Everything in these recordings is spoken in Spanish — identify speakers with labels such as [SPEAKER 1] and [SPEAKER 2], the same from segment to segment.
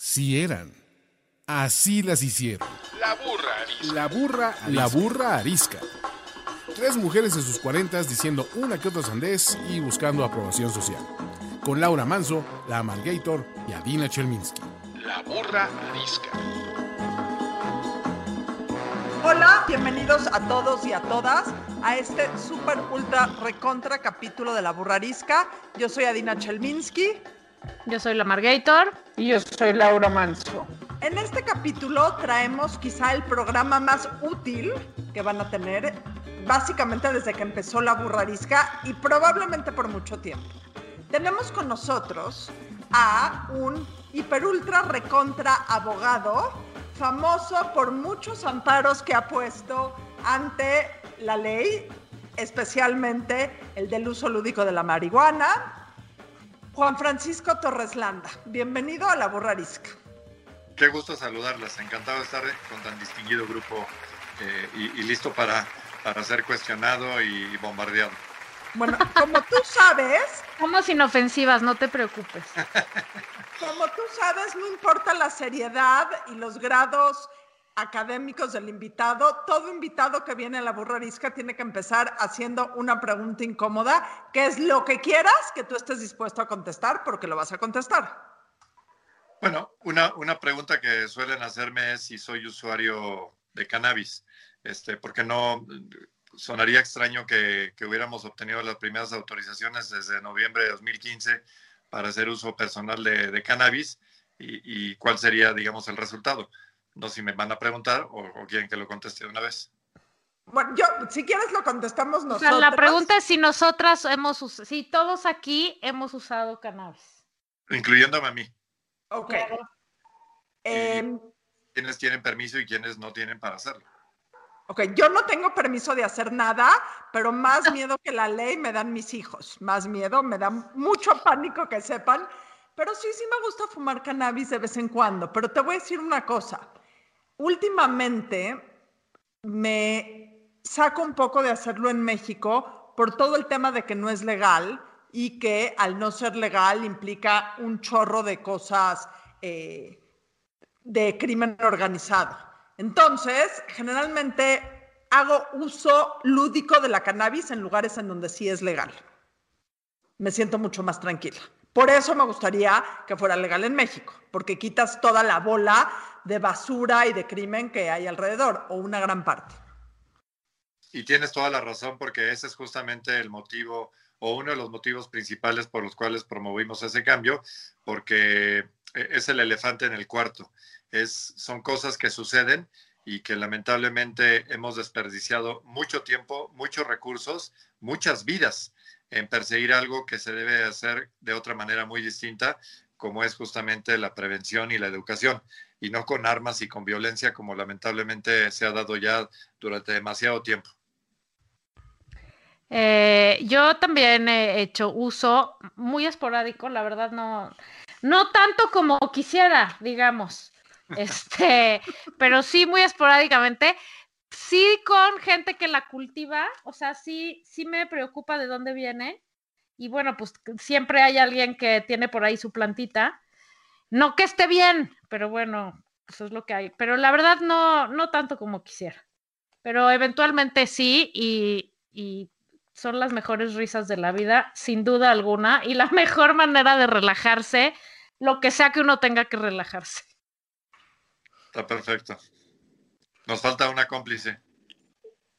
[SPEAKER 1] Sí eran. Así las hicieron.
[SPEAKER 2] La burra arisca.
[SPEAKER 1] La burra, la burra arisca. Tres mujeres en sus cuarentas diciendo una que otra sandez y buscando aprobación social. Con Laura Manso, la Amalgator y Adina Chelminsky.
[SPEAKER 2] La burra arisca.
[SPEAKER 3] Hola, bienvenidos a todos y a todas a este super ultra recontra capítulo de La Burra Arisca. Yo soy Adina Chelminsky.
[SPEAKER 4] Yo soy la Margator.
[SPEAKER 5] Y yo soy Laura Manso.
[SPEAKER 3] En este capítulo traemos quizá el programa más útil que van a tener, básicamente desde que empezó la burrarisca y probablemente por mucho tiempo. Tenemos con nosotros a un hiper ultra recontra abogado, famoso por muchos amparos que ha puesto ante la ley, especialmente el del uso lúdico de la marihuana, Juan Francisco Torres Landa. Bienvenido a la Burrarisca.
[SPEAKER 6] Qué gusto saludarlas. Encantado de estar con tan distinguido grupo eh, y, y, listo para, para ser cuestionado y bombardeado.
[SPEAKER 3] Bueno, como tú sabes.
[SPEAKER 4] Somos inofensivas, no te preocupes.
[SPEAKER 3] Como tú sabes, no importa la seriedad y los grados académicos del invitado, todo invitado que viene a la burrarisca tiene que empezar haciendo una pregunta incómoda, que es lo que quieras que tú estés dispuesto a contestar, porque lo vas a contestar.
[SPEAKER 6] Bueno, una, una pregunta que suelen hacerme es si soy usuario de cannabis, este, porque no sonaría extraño que, que hubiéramos obtenido las primeras autorizaciones desde noviembre de 2015 para hacer uso personal de, cannabis y cuál sería, digamos, el resultado. No sé si me van a preguntar o, o, quieren que lo conteste de una vez.
[SPEAKER 3] Bueno, yo, si quieres lo contestamos nosotros.
[SPEAKER 4] O sea, la pregunta es si nosotras hemos, si todos aquí hemos usado cannabis.
[SPEAKER 6] Incluyéndome a mí.
[SPEAKER 3] Ok.
[SPEAKER 6] Eh, ¿Quiénes tienen permiso y quiénes no tienen para hacerlo?
[SPEAKER 3] Ok, yo no tengo permiso de hacer nada, pero más miedo que la ley me dan mis hijos. Más miedo, me da mucho pánico que sepan. Pero sí, sí me gusta fumar cannabis de vez en cuando. Pero te voy a decir una cosa últimamente me saco un poco de hacerlo en México por todo el tema de que no es legal y que al no ser legal implica un chorro de cosas eh, de crimen organizado. Entonces, generalmente hago uso lúdico de la cannabis en lugares en donde sí es legal. Me siento mucho más tranquila. Por eso me gustaría que fuera legal en México, porque quitas toda la bola de basura y de crimen que hay alrededor, o una gran parte.
[SPEAKER 6] Y tienes toda la razón, porque ese es justamente el motivo o uno de los motivos principales por los cuales promovimos ese cambio, porque es el elefante en el cuarto. Es, son cosas que suceden y que lamentablemente hemos desperdiciado mucho tiempo, muchos recursos, muchas vidas en perseguir algo que se debe hacer de otra manera muy distinta, como es justamente la prevención y la educación, y no con armas y con violencia como lamentablemente se ha dado ya durante demasiado tiempo.
[SPEAKER 4] Eh, yo también he hecho uso muy esporádico, la verdad no, no tanto como quisiera, digamos, este, pero sí muy esporádicamente sí con gente que la cultiva, o sea, sí, sí me preocupa de dónde viene. Y bueno, pues siempre hay alguien que tiene por ahí su plantita. No que esté bien, pero bueno, eso es lo que hay. Pero la verdad no, no tanto como quisiera. Pero eventualmente sí, y, y son las mejores risas de la vida, sin duda alguna, y la mejor manera de relajarse, lo que sea que uno tenga que relajarse.
[SPEAKER 6] Está perfecto. Nos falta una cómplice.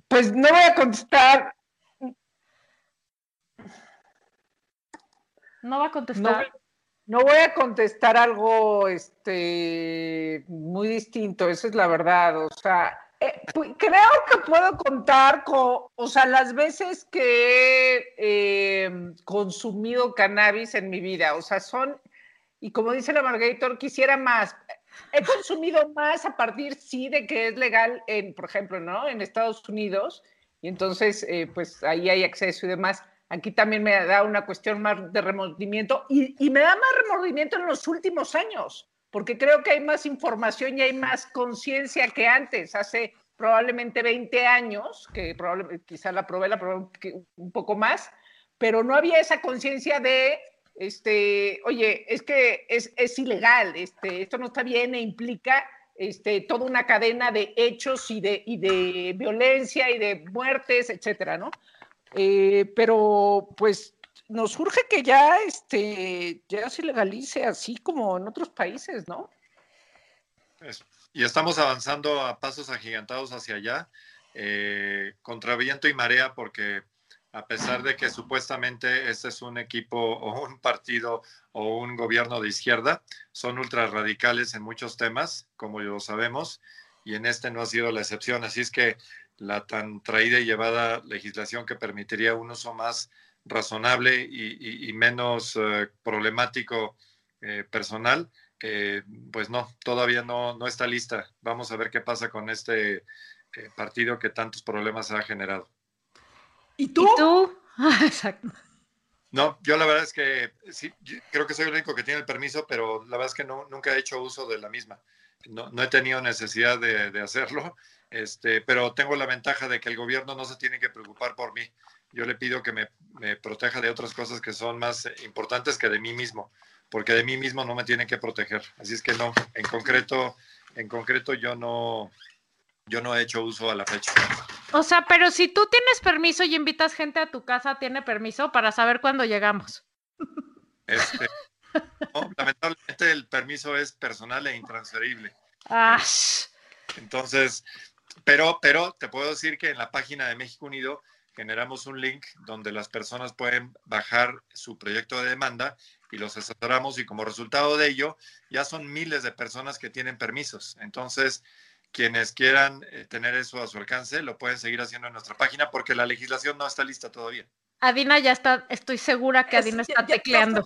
[SPEAKER 5] Pues no voy a contestar.
[SPEAKER 4] No va a contestar.
[SPEAKER 5] No, voy a contestar algo este, muy distinto, esa es la verdad. O sea, eh, creo que puedo contar con, o sea, las veces que he eh, consumido cannabis en mi vida. O sea, son, y como dice la Margator, quisiera más he consumido más a partir, sí, de que es legal, en, por ejemplo, ¿no? En Estados Unidos, y entonces, eh, pues ahí hay acceso y demás. Aquí también me da una cuestión más de remordimiento y, me da más remordimiento en los últimos años, porque creo que hay más información y hay más conciencia que antes, hace probablemente 20 años, que probablemente, quizá la probé, la probé un poco más, pero no había esa conciencia de este, oye, es que es, es ilegal, este, esto no está bien e implica este, toda una cadena de hechos y de, y de violencia y de muertes, etcétera, ¿no? Eh, pero pues nos urge que ya, este, ya se legalice así como en otros países, ¿no?
[SPEAKER 6] y estamos avanzando a pasos agigantados hacia allá, eh, contra viento y marea, porque a pesar de que supuestamente este es un equipo o un partido o un gobierno de izquierda, son ultra radicales en muchos temas, como lo sabemos, y en este no ha sido la excepción. Así es que la tan traída y llevada legislación que permitiría un uso más razonable y, menos eh, problemático eh, personal, pues no, todavía no, no está lista. Vamos a ver qué pasa con este eh, partido que tantos problemas ha generado.
[SPEAKER 3] ¿Y tú?
[SPEAKER 4] Exacto.
[SPEAKER 6] No, yo la verdad es que sí, creo que soy el único que tiene el permiso, pero la verdad es que no, nunca he hecho uso de la misma. No, no he tenido necesidad de, de, hacerlo, este, pero tengo la ventaja de que el gobierno no se tiene que preocupar por mí. Yo le pido que me, me proteja de otras cosas que son más importantes que de mí mismo, porque de mí mismo no me tiene que proteger. Así es que no, en concreto, en concreto yo no, yo no he hecho uso a la fecha.
[SPEAKER 4] O sea, pero si tú tienes permiso y invitas gente a tu casa, ¿tiene permiso para saber cuándo llegamos?
[SPEAKER 6] Este, lamentablemente el permiso es personal e intransferible.
[SPEAKER 4] Ah.
[SPEAKER 6] Entonces, pero, pero te puedo decir que en la página de México Unido generamos un link donde las personas pueden bajar su proyecto de demanda y los asesoramos y como resultado de ello ya son miles de personas que tienen permisos. Entonces, quienes quieran eh, tener eso a su alcance, lo pueden seguir haciendo en nuestra página porque la legislación no está lista todavía.
[SPEAKER 4] Adina ya está, estoy segura que Adina está tecleando.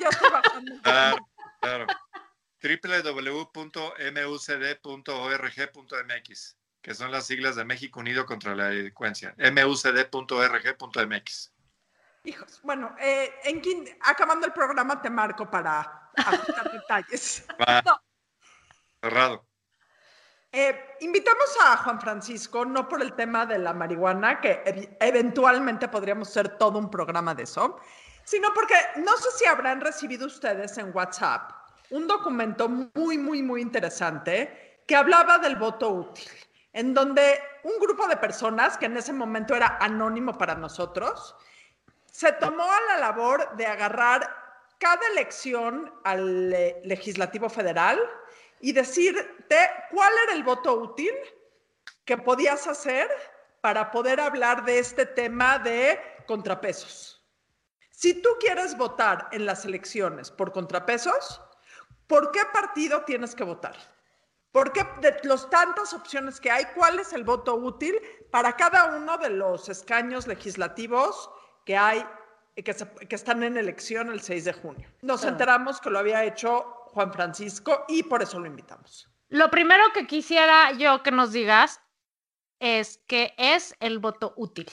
[SPEAKER 3] Ya, estoy bajando,
[SPEAKER 6] claro, claro. www.mucd.org.mx, que son las siglas de México Unido contra la Delincuencia. mucd.org.mx.
[SPEAKER 3] Hijos, bueno, eh, en acabando el programa te marco para ajustar detalles.
[SPEAKER 6] Cerrado.
[SPEAKER 3] Eh, invitamos a Juan Francisco, no por el tema de la marihuana, que eventualmente podríamos hacer todo un programa de eso, sino porque no sé si habrán recibido ustedes en WhatsApp un documento muy, muy, muy interesante que hablaba del voto útil, en donde un grupo de personas, que en ese momento era anónimo para nosotros, se tomó a la labor de agarrar cada elección al legislativo federal, y decirte cuál era el voto útil que podías hacer para poder hablar de este tema de contrapesos. Si tú quieres votar en las elecciones por contrapesos, ¿por qué partido tienes que votar? ¿Por qué de las tantas opciones que hay, cuál es el voto útil para cada uno de los escaños legislativos que hay, que, que están en elección el 6 de junio? Nos enteramos que lo había hecho Juan Francisco y por eso lo invitamos.
[SPEAKER 4] Lo primero que quisiera yo que nos digas es que es el voto útil.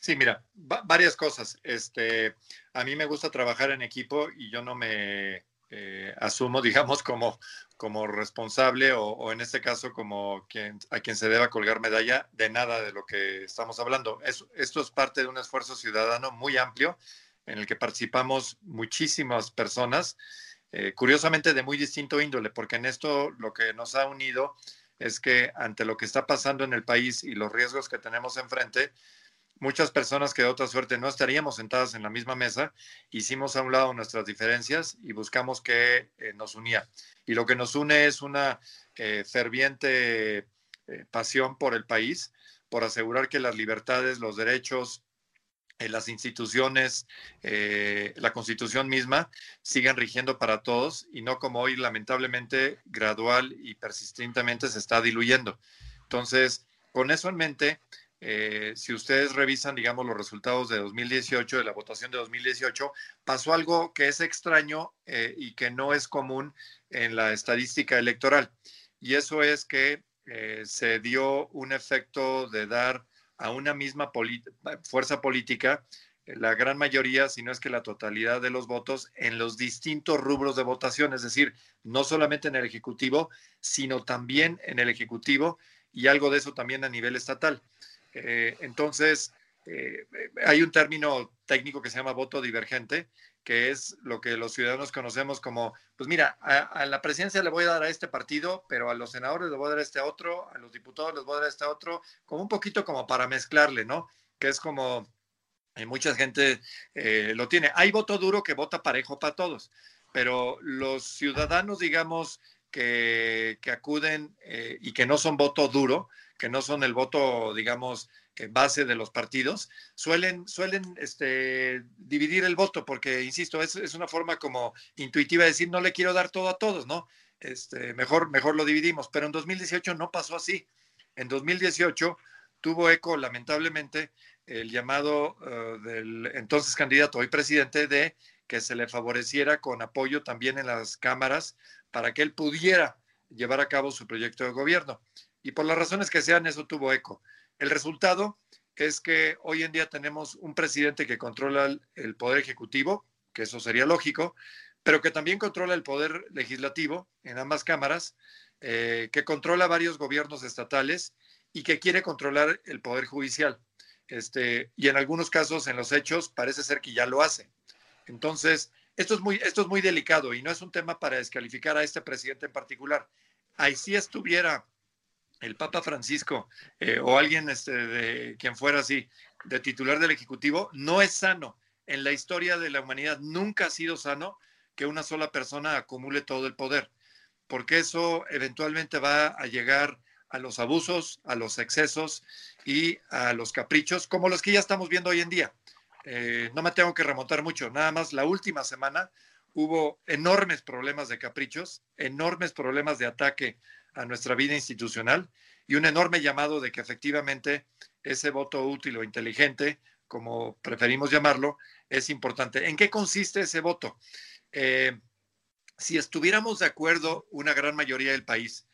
[SPEAKER 6] Sí, mira, varias cosas. Este, a mí me gusta trabajar en equipo y yo no me eh, asumo, digamos, como, como responsable o, en este caso como quien, a quien se deba colgar medalla de nada de lo que estamos hablando. esto es parte de un esfuerzo ciudadano muy amplio en el que participamos muchísimas personas eh, curiosamente de muy distinto índole, porque en esto lo que nos ha unido es que ante lo que está pasando en el país y los riesgos que tenemos enfrente, muchas personas que de otra suerte no estaríamos sentadas en la misma mesa, hicimos a un lado nuestras diferencias y buscamos que eh, nos unía. Y lo que nos une es una eh, ferviente pasión por el país, por asegurar que las libertades, los derechos, las instituciones, eh, la constitución misma, sigan rigiendo para todos y no como hoy lamentablemente gradual y persistentemente se está diluyendo. Entonces, con eso en mente, eh, si ustedes revisan, digamos, los resultados de 2018, de la votación de 2018, pasó algo que es extraño eh, y que no es común en la estadística electoral. Y eso es que se dio un efecto de dar a una misma fuerza política eh, la gran mayoría, si no es que la totalidad de los votos en los distintos rubros de votación, es decir, no solamente en el Ejecutivo, sino también en el Ejecutivo y algo de eso también a nivel estatal. Eh, entonces, eh, hay un término técnico que se llama voto divergente, que es lo que los ciudadanos conocemos como, pues mira, a, la presidencia le voy a dar a este partido, pero a los senadores le voy a dar a este otro, a los diputados les voy a dar a este otro, como un poquito como para mezclarle, ¿no? Que es como, eh, mucha gente eh, lo tiene. Hay voto duro que vota parejo para todos, pero los ciudadanos, digamos, que, acuden y que no son voto duro, que no son el voto, digamos, base de los partidos, suelen, suelen este, dividir el voto, porque, insisto, es, es, una forma como intuitiva de decir, no le quiero dar todo a todos, ¿no? Este, mejor, mejor lo dividimos, pero en 2018 no pasó así. En 2018 tuvo eco, lamentablemente, el llamado uh, del entonces candidato, hoy presidente, de que se le favoreciera con apoyo también en las cámaras para que él pudiera llevar a cabo su proyecto de gobierno. Y por las razones que sean, eso tuvo eco. El resultado es que hoy en día tenemos un presidente que controla el poder ejecutivo, que eso sería lógico, pero que también controla el poder legislativo en ambas cámaras, eh, que controla varios gobiernos estatales y que quiere controlar el poder judicial. Este, y en algunos casos, en los hechos, parece ser que ya lo hace. Entonces, esto es muy, esto es muy delicado y no es un tema para descalificar a este presidente en particular. Ahí sí estuviera el Papa Francisco eh, o alguien este, de quien fuera así, de titular del Ejecutivo, no es sano. En la historia de la humanidad nunca ha sido sano que una sola persona acumule todo el poder, porque eso eventualmente va a llegar a los abusos, a los excesos y a los caprichos, como los que ya estamos viendo hoy en día. Eh, no me tengo que remontar mucho, nada más la última semana hubo enormes problemas de caprichos, enormes problemas de ataque a nuestra vida institucional y un enorme llamado de que efectivamente ese voto útil o inteligente, como preferimos llamarlo, es importante. ¿En qué consiste ese voto? Eh, si estuviéramos de acuerdo una gran mayoría del país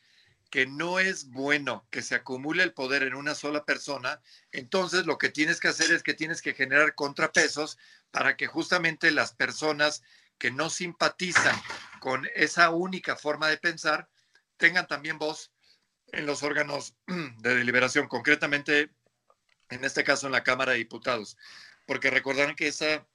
[SPEAKER 6] que no es bueno que se acumule el poder en una sola persona, entonces lo que tienes que hacer es que tienes que generar contrapesos para que justamente las personas que no simpatizan con esa única forma de pensar tengan también voz en los órganos de deliberación, concretamente en este caso en la Cámara de Diputados, porque recordarán que esa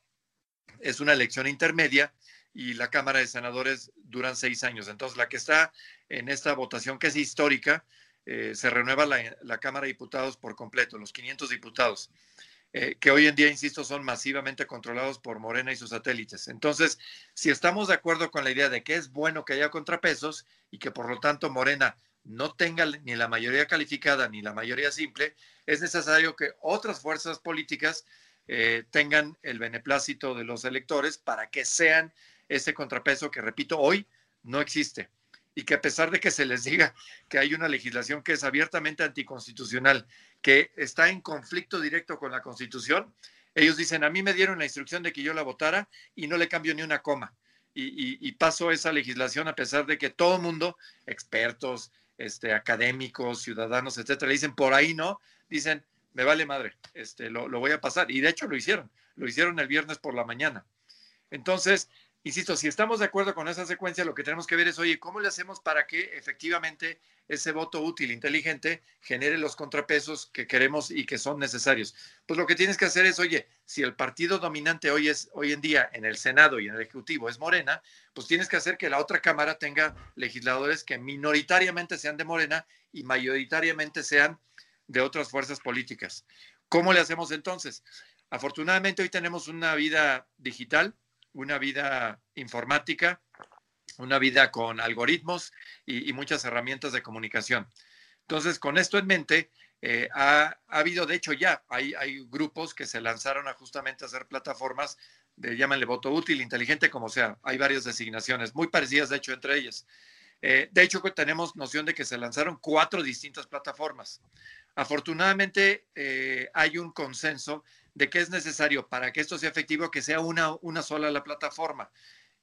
[SPEAKER 6] es una elección intermedia y la Cámara de Senadores duran seis años. Entonces, la que está en esta votación, que es histórica, eh, se renueva la, Cámara de Diputados por completo, los 500 diputados. Eh, que hoy en día, insisto, son masivamente controlados por Morena y sus satélites. Entonces, si estamos de acuerdo con la idea de que es bueno que haya contrapesos y que por lo tanto Morena no tenga ni la mayoría calificada ni la mayoría simple, es necesario que otras fuerzas políticas eh, tengan el beneplácito de los electores para que sean ese contrapeso que, repito, hoy no existe y que a pesar de que se les diga que hay una legislación que es abiertamente anticonstitucional que está en conflicto directo con la Constitución, ellos dicen, a mí me dieron la instrucción de que yo la votara y no le cambio ni una coma. Y, paso esa legislación a pesar de que todo el mundo, expertos, este, académicos, ciudadanos, etcétera, le dicen, por ahí no, dicen, me vale madre, este, lo, lo voy a pasar. Y de hecho lo hicieron, lo hicieron el viernes por la mañana. Entonces, insisto, si estamos de acuerdo con esa secuencia, lo que tenemos que ver es, oye, ¿cómo le hacemos para que efectivamente ese voto útil, inteligente, genere los contrapesos que queremos y que son necesarios? Pues lo que tienes que hacer es, oye, si el partido dominante hoy, es, hoy en día en el Senado y en el Ejecutivo es Morena, pues tienes que hacer que la otra Cámara tenga legisladores que minoritariamente sean de Morena y mayoritariamente sean de otras fuerzas políticas. ¿Cómo le hacemos entonces? Afortunadamente hoy tenemos una vida digital, una vida informática, una vida con algoritmos y, muchas herramientas de comunicación. Entonces, con esto en mente, eh, ha, habido, de hecho, ya hay, grupos que se lanzaron a justamente hacer plataformas de, llámenle voto útil, inteligente, como sea. Hay varias designaciones, muy parecidas, de hecho, entre ellas. Eh, de hecho, tenemos noción de que se lanzaron cuatro distintas plataformas. Afortunadamente, eh, hay un consenso de que es necesario para que esto sea efectivo que sea una, una sola la plataforma.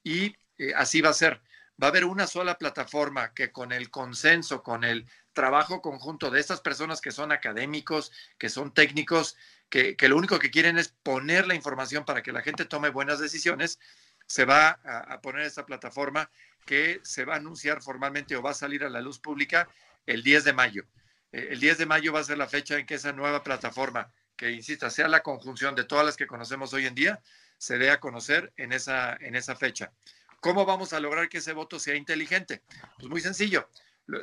[SPEAKER 6] Y eh, así va a ser. Va a haber una sola plataforma que con el consenso, con el trabajo conjunto de estas personas que son académicos, que son técnicos, que, lo único que quieren es poner la información para que la gente tome buenas decisiones, se va a, poner esta plataforma que se va a anunciar formalmente o va a salir a la luz pública el 10 de mayo. Eh, el 10 de mayo va a ser la fecha en que esa nueva plataforma que, insista, sea la conjunción de todas las que conocemos hoy en día, se dé a conocer en esa, en esa fecha. ¿Cómo vamos a lograr que ese voto sea inteligente? Pues muy sencillo.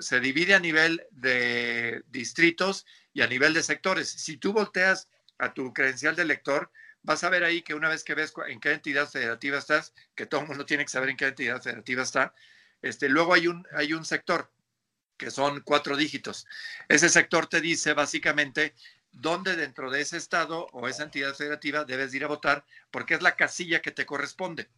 [SPEAKER 6] Se divide a nivel de distritos y a nivel de sectores. Si tú volteas a tu credencial de elector, vas a ver ahí que una vez que ves en qué entidad federativa estás, que todo el mundo tiene que saber en qué entidad federativa está, este, luego hay un, hay un sector que son cuatro dígitos. Ese sector te dice básicamente dónde dentro de ese estado o esa entidad federativa debes ir a votar, porque es la casilla que te corresponde.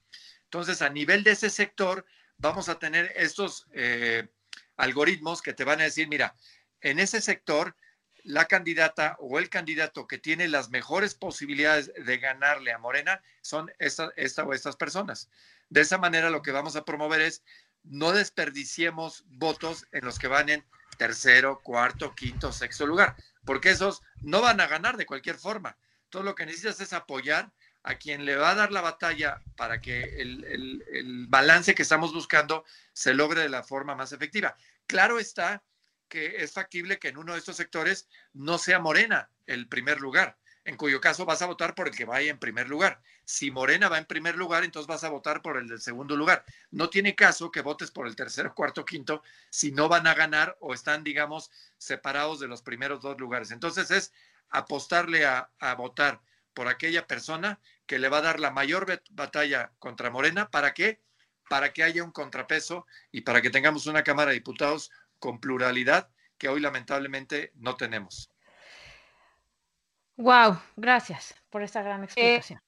[SPEAKER 6] Entonces, a nivel de ese sector, vamos a tener estos eh, algoritmos que te van a decir, mira, en ese sector, la candidata o el candidato que tiene las mejores posibilidades de ganarle a Morena son esta, esta o estas personas. De esa manera, lo que vamos a promover es no desperdiciemos votos en los que van en tercero, cuarto, quinto, sexto lugar, porque esos no van a ganar de cualquier forma. Todo lo que necesitas es apoyar a quien le va a dar la batalla para que el, balance que estamos buscando se logre de la forma más efectiva. Claro está que es factible que en uno de estos sectores no sea Morena el primer lugar, en cuyo caso vas a votar por el que vaya en primer lugar. Si Morena va en primer lugar, entonces vas a votar por el del segundo lugar. No tiene caso que votes por el tercero, cuarto, quinto, si no van a ganar o están, digamos, separados de los primeros dos lugares. Entonces es apostarle a, a votar por aquella persona que le va a dar la mayor batalla contra Morena. ¿Para qué? Para que haya un contrapeso y para que tengamos una Cámara de Diputados con pluralidad que hoy lamentablemente no tenemos.
[SPEAKER 4] Wow, gracias por esta gran explicación.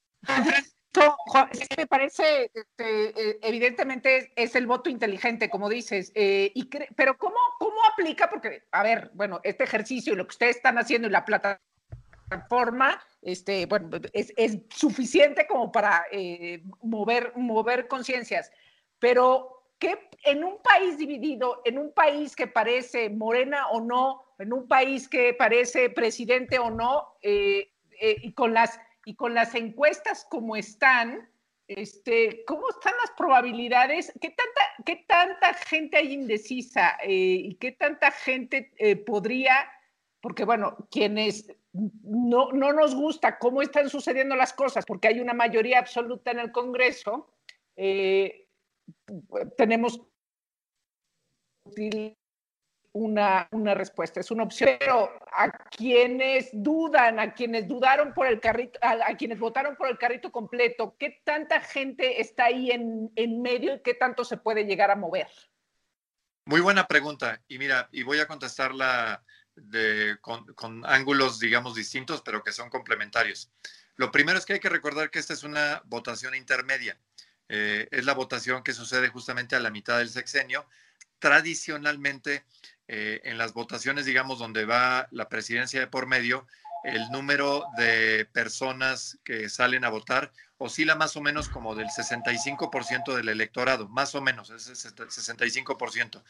[SPEAKER 5] Me parece, este, eh, evidentemente es, el voto inteligente, como dices, eh, y pero ¿cómo, ¿cómo aplica? Porque, a ver, bueno, este ejercicio y lo que ustedes están haciendo y la plataforma, este, bueno, es, suficiente como para eh, mover, mover conciencias, pero ¿qué en un país dividido, en un país que parece morena o no, en un país que parece presidente o no, eh, eh, y, con las, y con las encuestas como están, este, ¿cómo están las probabilidades? ¿Qué tanta, qué tanta gente hay indecisa y qué tanta gente podría, porque bueno, quienes no, no nos gusta cómo están sucediendo las cosas, porque hay una mayoría absoluta en el Congreso, eh, tenemos una, una, respuesta, es una opción. Pero a quienes dudan, a quienes dudaron por el carrito, a, quienes votaron por el carrito completo, ¿qué tanta gente está ahí en, en medio y qué tanto se puede llegar a mover?
[SPEAKER 6] Muy buena pregunta. Y mira, y voy a contestarla con, ángulos, digamos, distintos, pero que son complementarios. Lo primero es que hay que recordar que esta es una votación intermedia. Eh, es la votación que sucede justamente a la mitad del sexenio. Tradicionalmente, eh, en las votaciones, digamos, donde va la presidencia de por medio, el número de personas que salen a votar oscila más o menos como del 65% del electorado, más o menos, es el 65%.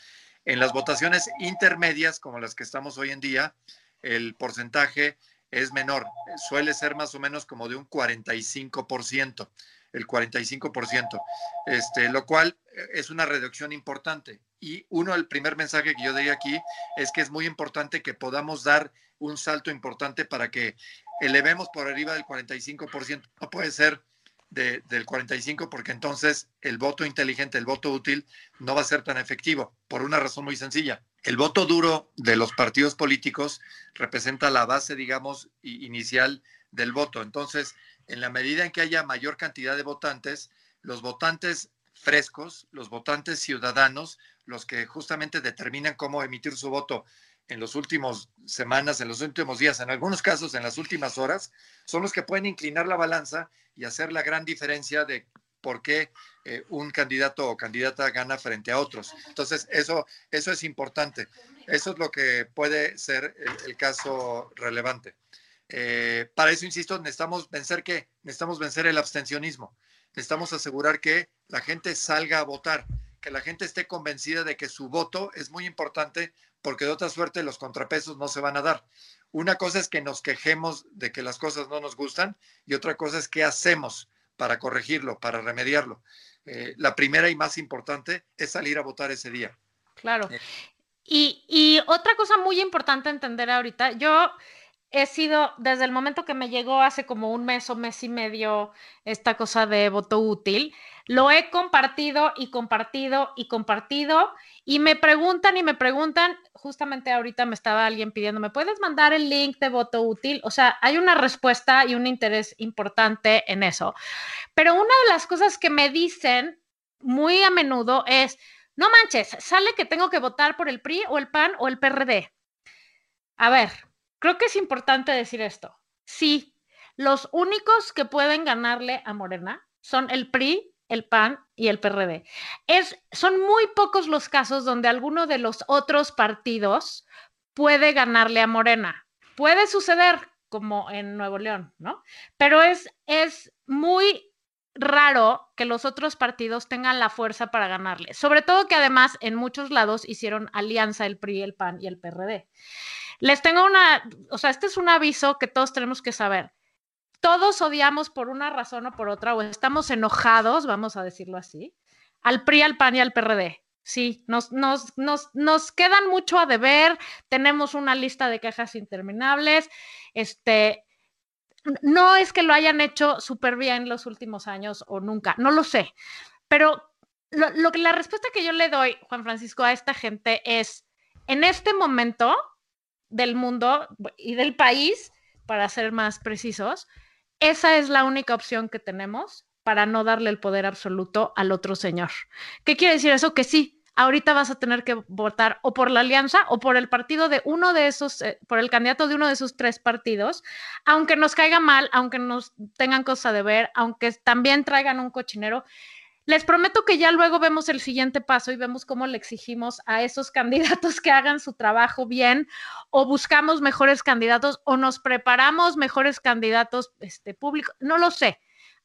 [SPEAKER 6] En las votaciones intermedias, como las que estamos hoy en día, el porcentaje es menor, suele ser más o menos como de un 45%, el 45%, este, lo cual es una reducción importante. Y uno, el primer mensaje que yo diría aquí es que es muy importante que podamos dar un salto importante para que elevemos por arriba del 45%. No puede ser del 45 porque entonces el voto inteligente, el voto útil no va a ser tan efectivo por una razón muy sencilla. El voto duro de los partidos políticos representa la base, digamos, inicial del voto. Entonces, en la medida en que haya mayor cantidad de votantes, los votantes frescos, los votantes ciudadanos, los que justamente determinan cómo emitir su voto en los últimos semanas, en los últimos días, en algunos casos en las últimas horas, son los que pueden inclinar la balanza y hacer la gran diferencia de por qué eh, un candidato o candidata gana frente a otros. Entonces, eso, eso es importante. Eso es lo que puede ser el, caso relevante. Eh, para eso, insisto, necesitamos vencer qué? Necesitamos vencer el abstencionismo. Necesitamos asegurar que la gente salga a votar, que la gente esté convencida de que su voto es muy importante porque de otra suerte los contrapesos no se van a dar. Una cosa es que nos quejemos de que las cosas no nos gustan y otra cosa es qué hacemos para corregirlo, para remediarlo. Eh, la primera y más importante es salir a votar ese día.
[SPEAKER 4] Claro. Eh. Y, y, otra cosa muy importante entender ahorita, yo he sido, desde el momento que me llegó hace como un mes o mes y medio esta cosa de voto útil, lo he compartido y compartido y compartido y me preguntan y me preguntan, justamente ahorita me estaba alguien pidiendo, ¿me puedes mandar el link de voto útil? O sea, hay una respuesta y un interés importante en eso. Pero una de las cosas que me dicen muy a menudo es, no manches, sale que tengo que votar por el PRI o el PAN o el PRD. A ver, creo que es importante decir esto. Sí, los únicos que pueden ganarle a Morena son el PRI el PAN y el PRD. Son muy pocos los casos donde alguno de los otros partidos puede ganarle a Morena. Puede suceder, como en Nuevo León, ¿no? Pero es, es muy raro que los otros partidos tengan la fuerza para ganarle. Sobre todo que además en muchos lados hicieron alianza el PRI, el PAN y el PRD. Les tengo una, o sea, este es un aviso que todos tenemos que saber todos odiamos por una razón o por otra, o estamos enojados, vamos a decirlo así, al PRI, al PAN y al PRD. Sí, nos, nos, nos, nos quedan mucho a deber, tenemos una lista de quejas interminables, este, no es que lo hayan hecho súper bien los últimos años o nunca, no lo sé, pero lo, lo, la respuesta que yo le doy, Juan Francisco, a esta gente es, en este momento del mundo y del país, para ser más precisos, esa es la única opción que tenemos para no darle el poder absoluto al otro señor. ¿Qué quiere decir eso? Que sí, ahorita vas a tener que votar o por la alianza o por el partido de uno de esos, eh, por el candidato de uno de esos tres partidos, aunque nos caiga mal, aunque nos tengan cosa de ver, aunque también traigan un cochinero. Les prometo que ya luego vemos el siguiente paso y vemos cómo le exigimos a esos candidatos que hagan su trabajo bien o buscamos mejores candidatos o nos preparamos mejores candidatos este, públicos. No lo sé.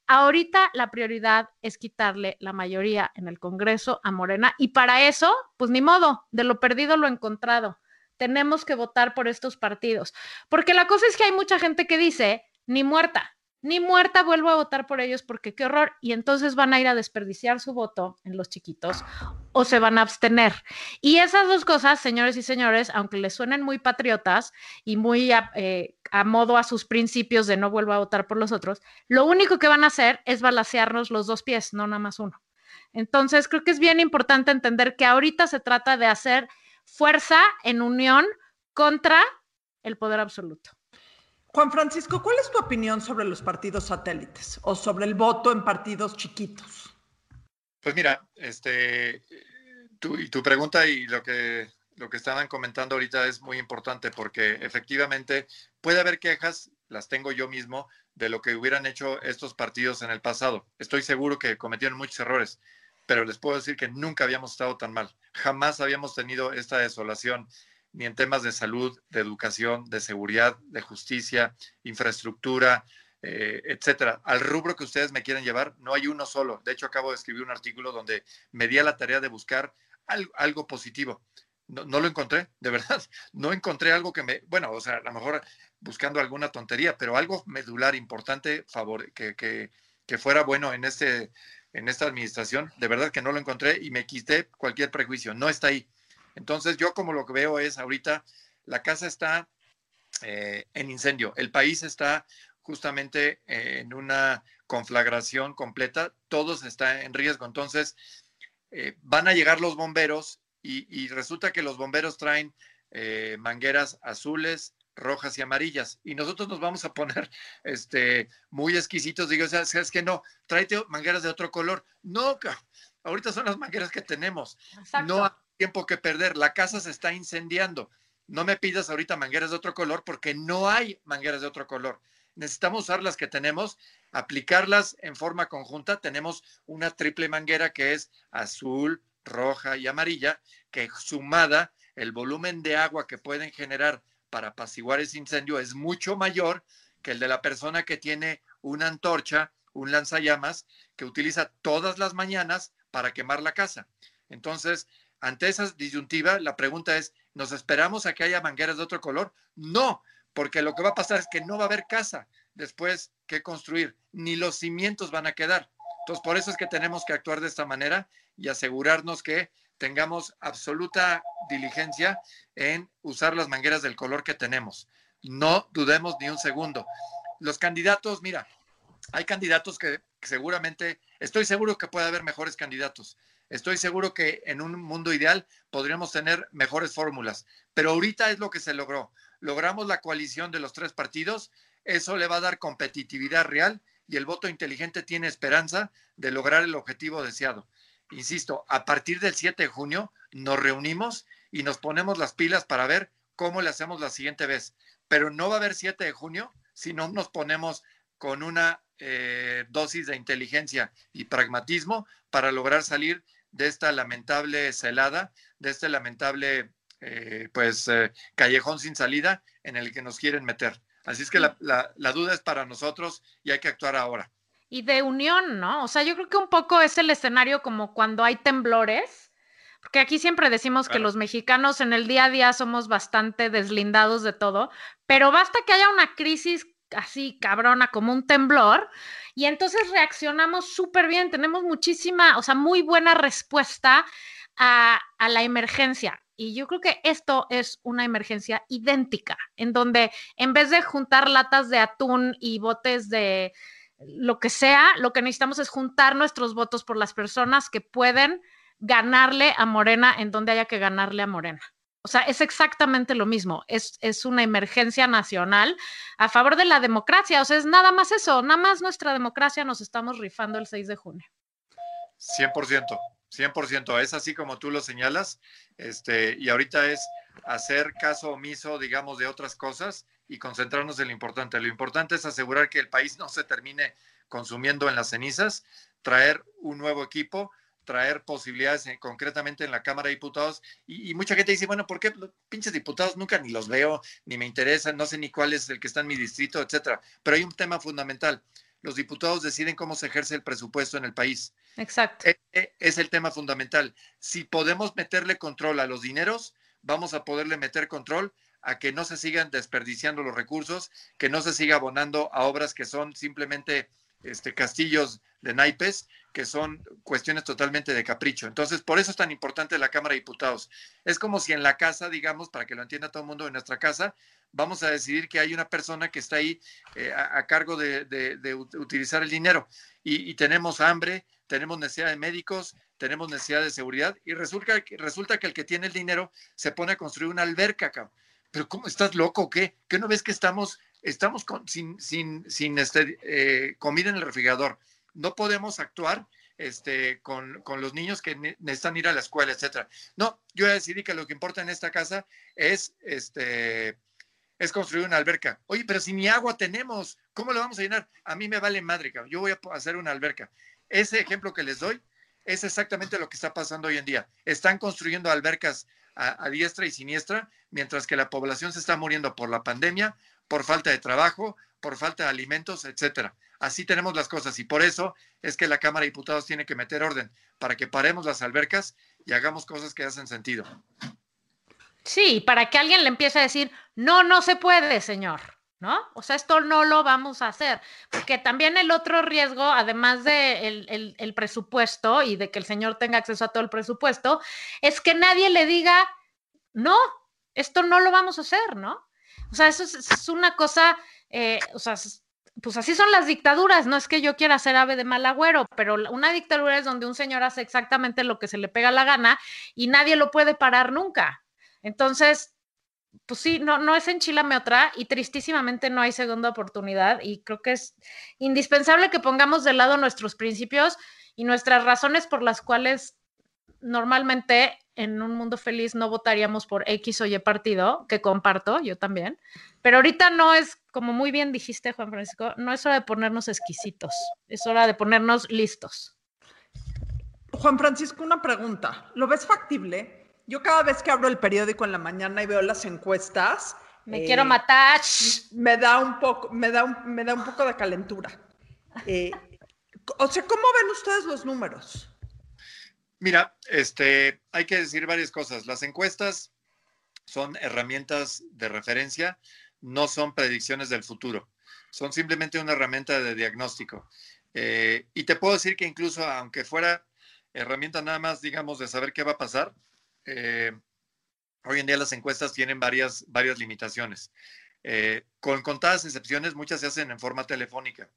[SPEAKER 4] Ahorita la prioridad es quitarle la mayoría en el Congreso a Morena y para eso, pues ni modo, de lo perdido lo encontrado. Tenemos que votar por estos partidos. Porque la cosa es que hay mucha gente que dice, ni muerta, ni muerta vuelvo a votar por ellos porque qué horror. Y entonces van a ir a desperdiciar su voto en los chiquitos o se van a abstener. Y esas dos cosas, señores y señores, aunque les suenen muy patriotas y muy a, eh, modo a sus principios de no vuelvo a votar por los otros, lo único que van a hacer es balancearnos los dos pies, no nada más uno. Entonces, creo que es bien importante entender que ahorita se trata de hacer fuerza en unión contra el poder absoluto.
[SPEAKER 3] Juan Francisco, ¿cuál es tu opinión sobre los partidos satélites o sobre el voto en partidos chiquitos?
[SPEAKER 6] Pues mira, este, tu, y tu pregunta y lo que, lo que estaban comentando ahorita es muy importante porque efectivamente puede haber quejas, las tengo yo mismo, de lo que hubieran hecho estos partidos en el pasado. Estoy seguro que cometieron muchos errores, pero les puedo decir que nunca habíamos estado tan mal. Jamás habíamos tenido esta desolación ni en temas de salud, de educación, de seguridad, de justicia, infraestructura, eh, etcétera. Al rubro que ustedes me quieren llevar, no hay uno solo. De hecho, acabo de escribir un artículo donde me di a la tarea de buscar algo, positivo. No, no, lo encontré, de verdad. No encontré algo que me, bueno, o sea, a lo mejor buscando alguna tontería, pero algo medular importante, favor, que, que, que fuera bueno en, este, en esta administración, de verdad que no lo encontré y me quité cualquier prejuicio. No está ahí. Entonces yo como lo que veo es ahorita la casa está eh, en incendio, el país está justamente en una conflagración completa, todos están en riesgo. Entonces eh, van a llegar los bomberos y, resulta que los bomberos traen eh, mangueras azules, rojas y amarillas. Y nosotros nos vamos a poner este, muy exquisitos. Digo, ¿sabes que No, tráete mangueras de otro color. No, ahorita son las mangueras que tenemos. No tiempo que perder. La casa se está incendiando. No me pidas ahorita mangueras de otro color porque no hay mangueras de otro color. Necesitamos usar las que tenemos, aplicarlas en forma conjunta. Tenemos una triple manguera que es azul, roja y amarilla, que sumada el volumen de agua que pueden generar para apaciguar ese incendio es mucho mayor que el de la persona que tiene una antorcha, un lanzallamas, que utiliza todas las mañanas para quemar la casa. Entonces, ante esa disyuntiva, la pregunta es, ¿nos esperamos a que haya mangueras de otro color? No, porque lo que va a pasar es que no va a haber casa después que construir, ni los cimientos van a quedar. Entonces, por eso es que tenemos que actuar de esta manera y asegurarnos que tengamos absoluta diligencia en usar las mangueras del color que tenemos. No dudemos ni un segundo. Los candidatos, mira, hay candidatos que seguramente, estoy seguro que puede haber mejores candidatos. Estoy seguro que en un mundo ideal podríamos tener mejores fórmulas, pero ahorita es lo que se logró. Logramos la coalición de los tres partidos, eso le va a dar competitividad real y el voto inteligente tiene esperanza de lograr el objetivo deseado. Insisto, a partir del 7 de junio nos reunimos y nos ponemos las pilas para ver cómo le hacemos la siguiente vez. Pero no va a haber 7 de junio si no nos ponemos con una eh, dosis de inteligencia y pragmatismo para lograr salir de esta lamentable celada, de este lamentable eh, pues eh, callejón sin salida en el que nos quieren meter. Así es que la, la, duda es para nosotros y hay que actuar ahora.
[SPEAKER 4] Y de unión, ¿no? O sea, yo creo que un poco es el escenario como cuando hay temblores, porque aquí siempre decimos que los mexicanos en el día a día somos bastante deslindados de todo, pero basta que haya una crisis así cabrona como un temblor y entonces reaccionamos súper bien, tenemos muchísima, o sea, muy buena respuesta a, a la emergencia. Y yo creo que esto es una emergencia idéntica, en donde en vez de juntar latas de atún y botes de lo que sea, lo que necesitamos es juntar nuestros votos por las personas que pueden ganarle a Morena en donde haya que ganarle a Morena. O sea, es exactamente lo mismo. Es, es, una emergencia nacional a favor de la democracia. O sea, es nada más eso. Nada más nuestra democracia nos estamos rifando el 6 de junio.
[SPEAKER 6] 100%. 100%, es así como tú lo señalas, este, y ahorita es hacer caso omiso, digamos, de otras cosas y concentrarnos en lo importante. Lo importante es asegurar que el país no se termine consumiendo en las cenizas, traer un nuevo equipo, traer posibilidades concretamente en la Cámara de Diputados. Y, y, mucha gente dice, bueno, ¿por qué los pinches diputados nunca ni los veo, ni me interesan, no sé ni cuál es el que está en mi distrito, etcétera? Pero hay un tema fundamental los diputados deciden cómo se ejerce el presupuesto en el país.
[SPEAKER 4] Exacto.
[SPEAKER 6] E, e, es el tema fundamental. Si podemos meterle control a los dineros, vamos a poderle meter control a que no se sigan desperdiciando los recursos, que no se siga abonando a obras que son simplemente este, castillos de naipes, que son cuestiones totalmente de capricho. Entonces, por eso es tan importante la Cámara de Diputados. Es como si en la casa, digamos, para que lo entienda todo el mundo, en nuestra casa, vamos a decidir que hay una persona que está ahí eh, a, cargo de, utilizar el dinero y, tenemos hambre, tenemos necesidad de médicos, tenemos necesidad de seguridad y resulta, resulta que el que tiene el dinero se pone a construir una alberca, cabrón. Pero ¿cómo estás loco qué? ¿Qué no ves que estamos, estamos sin, este, eh, comida en el refrigerador? No podemos actuar este, con, los niños que necesitan ir a la escuela, etcétera. No, yo decidí que lo que importa en esta casa es este, es construir una alberca. Oye, pero si ni agua tenemos, ¿cómo lo vamos a llenar? A mí me vale madre, yo voy a hacer una alberca. Ese ejemplo que les doy es exactamente lo que está pasando hoy en día. Están construyendo albercas a, diestra y siniestra, mientras que la población se está muriendo por la pandemia, por falta de trabajo, por falta de alimentos, etcétera. Así tenemos las cosas y por eso es que la Cámara de Diputados tiene que meter orden para que paremos las albercas y hagamos cosas que hacen sentido.
[SPEAKER 4] Sí, para que alguien le empiece a decir, no, no se puede, señor, ¿no? O sea, esto no lo vamos a hacer. Porque también el otro riesgo, además de el, presupuesto y de que el señor tenga acceso a todo el presupuesto, es que nadie le diga, no, esto no lo vamos a hacer, ¿no? O sea, eso es, una cosa, eh, o sea, pues así son las dictaduras, no es que yo quiera ser ave de mal agüero, pero una dictadura es donde un señor hace exactamente lo que se le pega la gana y nadie lo puede parar nunca. Entonces, pues sí, no, no es enchilame otra y tristísimamente no hay segunda oportunidad y creo que es indispensable que pongamos de lado nuestros principios y nuestras razones por las cuales normalmente en un mundo feliz no votaríamos por X o Y partido, que comparto, yo también, pero ahorita no es, como muy bien dijiste, Juan Francisco, no es hora de ponernos exquisitos, es hora de ponernos listos.
[SPEAKER 3] Juan Francisco, una pregunta, ¿lo ves factible? Yo cada vez que abro el periódico en la mañana y veo las encuestas,
[SPEAKER 4] me quiero eh, matar.
[SPEAKER 3] Me da un poco, me da un, me da un poco de calentura. Eh, o sea, ¿cómo ven ustedes los números?
[SPEAKER 6] Mira, este, hay que decir varias cosas. Las encuestas son herramientas de referencia, no son predicciones del futuro. Son simplemente una herramienta de diagnóstico. Eh, y te puedo decir que incluso aunque fuera herramienta nada más, digamos, de saber qué va a pasar, eh, hoy en día las encuestas tienen varias, varias limitaciones. Eh, con contadas excepciones, muchas se hacen en forma telefónica.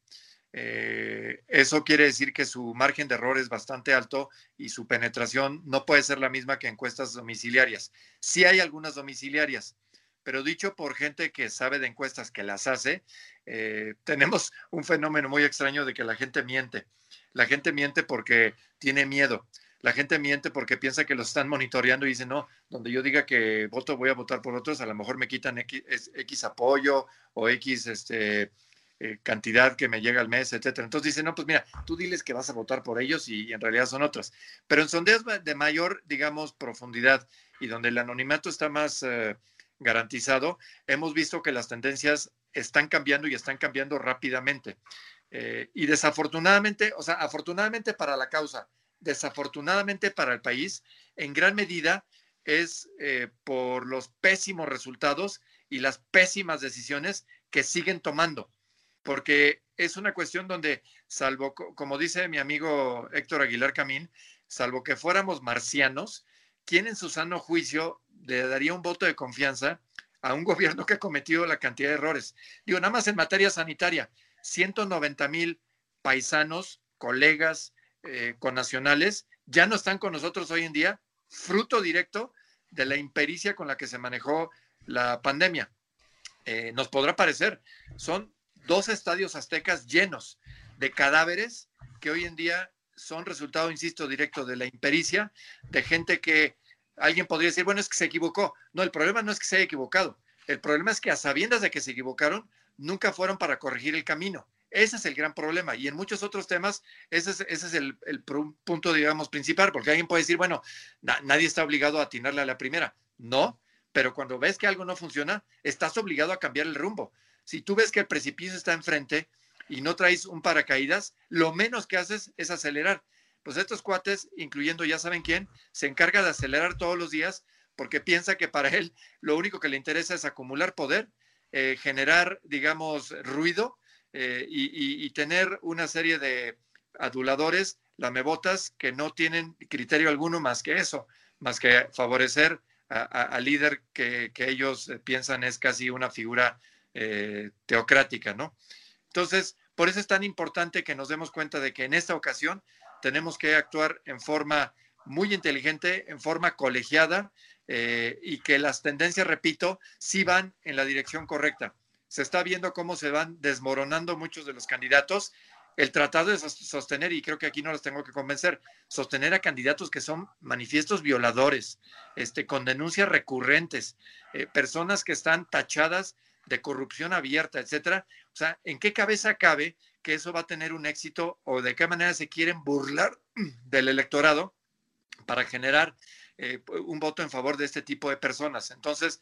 [SPEAKER 6] Eh, eso quiere decir que su margen de error es bastante alto y su penetración no puede ser la misma que encuestas domiciliarias. Sí hay algunas domiciliarias, pero dicho por gente que sabe de encuestas que las hace, eh, tenemos un fenómeno muy extraño de que la gente miente. La gente miente porque tiene miedo. La gente miente porque piensa que los están monitoreando y dice, no, donde yo diga que voto, voy a votar por otros, a lo mejor me quitan X, X apoyo o X este, eh, cantidad que me llega al mes, etcétera. Entonces dice, no, pues mira, tú diles que vas a votar por ellos y, en realidad son otras. Pero en sondeos de mayor, digamos, profundidad y donde el anonimato está más eh, garantizado, hemos visto que las tendencias están cambiando y están cambiando rápidamente. Eh, y desafortunadamente, o sea, afortunadamente para la causa, desafortunadamente para el país, en gran medida es por los pésimos resultados y las pésimas decisiones que siguen tomando porque es una cuestión donde, salvo, como dice mi amigo Héctor Aguilar Camín, salvo que fuéramos marcianos, ¿quién en su sano juicio le daría un voto de confianza a un gobierno que ha cometido la cantidad de errores? Digo, nada más en materia sanitaria, 190 mil paisanos, colegas, eh, connacionales, ya no están con nosotros hoy en día, fruto directo de la impericia con la que se manejó la pandemia. Eh, nos podrá parecer, son dos estadios aztecas llenos de cadáveres que hoy en día son resultado, insisto, directo de la impericia, de gente que alguien podría decir, bueno, es que se equivocó. No, el problema no es que se haya equivocado. El problema es que a sabiendas de que se equivocaron, nunca fueron para corregir el camino. Ese es el gran problema. Y en muchos otros temas, ese es, ese es el, punto, digamos, principal, porque alguien puede decir, bueno, nadie está obligado a atinarle a la primera. No, pero cuando ves que algo no funciona, estás obligado a cambiar el rumbo. Si tú ves que el precipicio está enfrente y no traes un paracaídas, lo menos que haces es acelerar. Pues estos cuates, incluyendo ya saben quién, se encarga de acelerar todos los días porque piensa que para él lo único que le interesa es acumular poder, eh, generar, digamos, ruido eh, y, tener una serie de aduladores, lamebotas, que no tienen criterio alguno más que eso, más que favorecer al líder que, que, ellos piensan es casi una figura eh, teocrática, ¿no? Entonces, por eso es tan importante que nos demos cuenta de que en esta ocasión tenemos que actuar en forma muy inteligente, en forma colegiada eh, y que las tendencias, repito, sí van en la dirección correcta. Se está viendo cómo se van desmoronando muchos de los candidatos. El tratado de sostener, y creo que aquí no los tengo que convencer, sostener a candidatos que son manifiestos violadores, este, con denuncias recurrentes, eh, personas que están tachadas de corrupción abierta, etcétera. O sea, ¿en qué cabeza cabe que eso va a tener un éxito o de qué manera se quieren burlar del electorado para generar eh, un voto en favor de este tipo de personas? Entonces,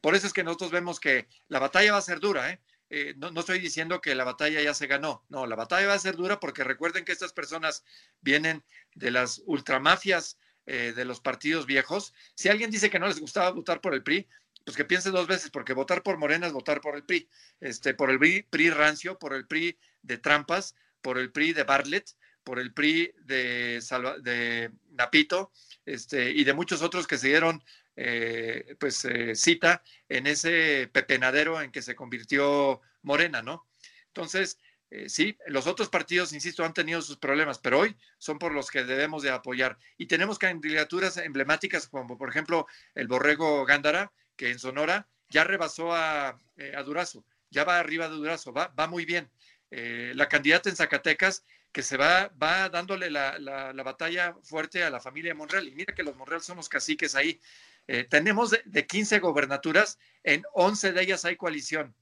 [SPEAKER 6] por eso es que nosotros vemos que la batalla va a ser dura, ¿eh? eh no, estoy diciendo que la batalla ya se ganó, no, la batalla va a ser dura porque recuerden que estas personas vienen de las ultramafias eh, de los partidos viejos. Si alguien dice que no les gustaba votar por el PRI, pues que piense dos veces, porque votar por Morena es votar por el PRI, este, por el PRI, rancio, por el PRI de trampas, por el PRI de Bartlett, por el PRI de, de Napito, este, y de muchos otros que se dieron eh, pues eh, cita en ese pepenadero en que se convirtió Morena, ¿no? Entonces, eh, sí, los otros partidos, insisto, han tenido sus problemas, pero hoy son por los que debemos de apoyar. Y tenemos candidaturas emblemáticas como, por ejemplo, el Borrego Gándara, que en Sonora ya rebasó a, eh, Durazo, ya va arriba de Durazo, va, muy bien. Eh, la candidata en Zacatecas que se va, va dándole la, batalla fuerte a la familia Monreal. Y mira que los Monreal son los caciques ahí. Eh, tenemos de, de, 15 gobernaturas, en 11 de ellas hay coalición.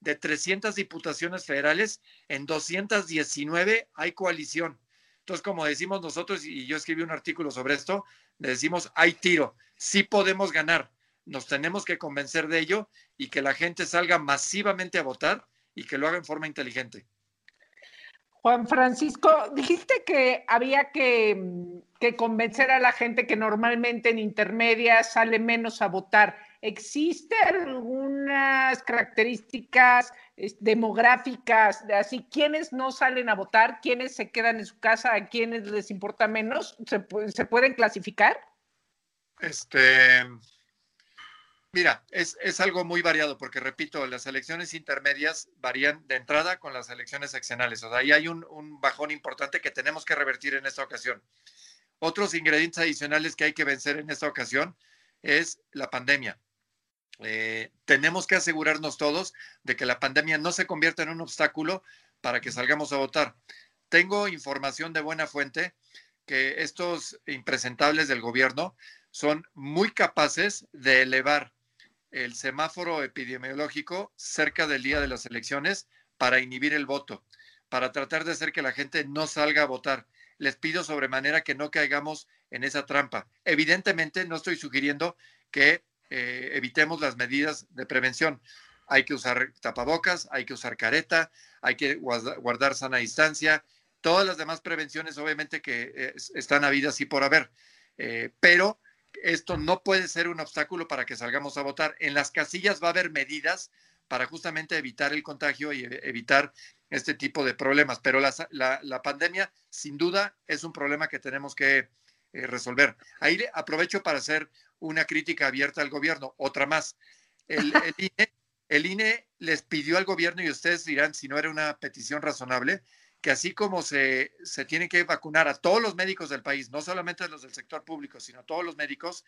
[SPEAKER 6] De 300 diputaciones federales, en 219 hay coalición. Entonces, como decimos nosotros, y yo escribí un artículo sobre esto, le decimos, hay tiro, sí podemos ganar nos tenemos que convencer de ello y que la gente salga masivamente a votar y que lo haga en forma inteligente.
[SPEAKER 5] Juan Francisco, dijiste que había que, convencer a la gente que normalmente en intermedia sale menos a votar. ¿Existen algunas características demográficas de así? ¿Quiénes no salen a votar? ¿Quiénes se quedan en su casa? ¿A quiénes les importa menos? ¿Se, se pueden clasificar?
[SPEAKER 6] Este, Mira, es, es, algo muy variado porque, repito, las elecciones intermedias varían de entrada con las elecciones seccionales. O sea, ahí hay un, un, bajón importante que tenemos que revertir en esta ocasión. Otros ingredientes adicionales que hay que vencer en esta ocasión es la pandemia. Eh, tenemos que asegurarnos todos de que la pandemia no se convierta en un obstáculo para que salgamos a votar. Tengo información de buena fuente que estos impresentables del gobierno son muy capaces de elevar el semáforo epidemiológico cerca del día de las elecciones para inhibir el voto, para tratar de hacer que la gente no salga a votar. Les pido sobremanera que no caigamos en esa trampa. Evidentemente, no estoy sugiriendo que eh, evitemos las medidas de prevención. Hay que usar tapabocas, hay que usar careta, hay que guardar sana distancia, todas las demás prevenciones obviamente que eh, están habidas y por haber. Eh, pero esto no puede ser un obstáculo para que salgamos a votar. En las casillas va a haber medidas para justamente evitar el contagio y evitar este tipo de problemas. Pero la, la, pandemia, sin duda, es un problema que tenemos que eh, resolver. Ahí aprovecho para hacer una crítica abierta al gobierno. Otra más. El, el, INE, el INE les pidió al gobierno, y ustedes dirán si no era una petición razonable, que así como se, se tiene que vacunar a todos los médicos del país, no solamente a los del sector público, sino a todos los médicos,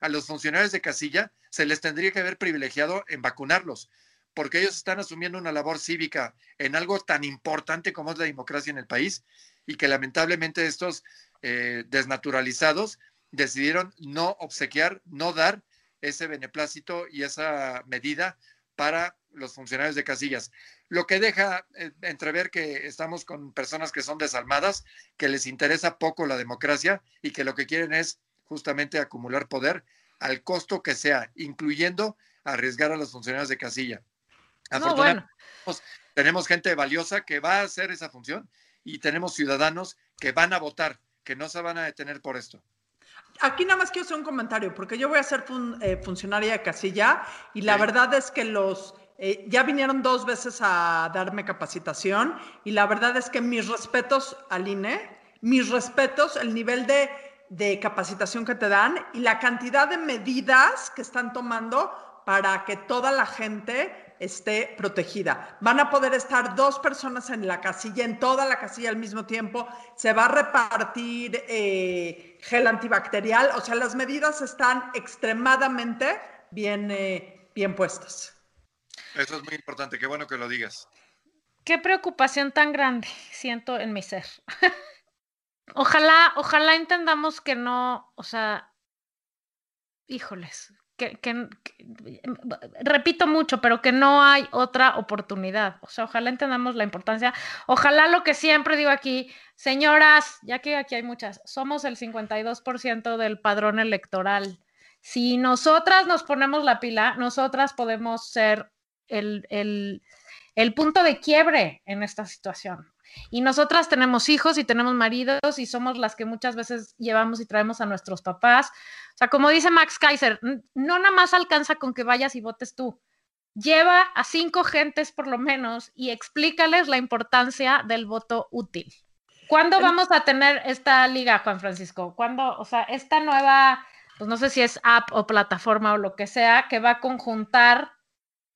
[SPEAKER 6] a los funcionarios de casilla se les tendría que haber privilegiado en vacunarlos, porque ellos están asumiendo una labor cívica en algo tan importante como es la democracia en el país y que lamentablemente estos eh, desnaturalizados decidieron no obsequiar, no dar ese beneplácito y esa medida para los funcionarios de casillas lo que deja eh, entrever que estamos con personas que son desalmadas, que les interesa poco la democracia y que lo que quieren es justamente acumular poder al costo que sea, incluyendo arriesgar a los funcionarios de casilla. Afortunadamente, tenemos gente valiosa que va a hacer esa función y tenemos ciudadanos que van a votar, que no se van a detener por esto.
[SPEAKER 3] Aquí nada más quiero hacer un comentario, porque yo voy a ser eh, funcionaria de casilla y la verdad es que los eh, ya vinieron dos veces a darme capacitación y la verdad es que mis respetos al INE, mis respetos, el nivel de, de capacitación que te dan y la cantidad de medidas que están tomando para que toda la gente esté protegida. Van a poder estar dos personas en la casilla, en toda la casilla al mismo tiempo. Se va a repartir eh, gel antibacterial. O sea, las medidas están extremadamente bien, eh, bien puestas.
[SPEAKER 6] Eso es muy importante, qué bueno que lo digas.
[SPEAKER 4] Qué preocupación tan grande siento en mi ser. ojalá, ojalá entendamos que no, o sea, híjoles, que, que, repito mucho, pero que no hay otra oportunidad. O sea, ojalá entendamos la importancia. Ojalá lo que siempre digo aquí, señoras, ya que aquí hay muchas, somos el 52% del padrón electoral. Si nosotras nos ponemos la pila, nosotras podemos ser el, punto de quiebre en esta situación. Y nosotras tenemos hijos y tenemos maridos y somos las que muchas veces llevamos y traemos a nuestros papás. O sea, como dice Max Kaiser, no nada más alcanza con que vayas y votes tú. Lleva a cinco gentes por lo menos y explícales la importancia del voto útil. ¿Cuándo vamos a tener esta liga, Juan Francisco? ¿Cuándo, o sea, esta nueva, pues no sé si es app o plataforma o lo que sea, que va a conjuntar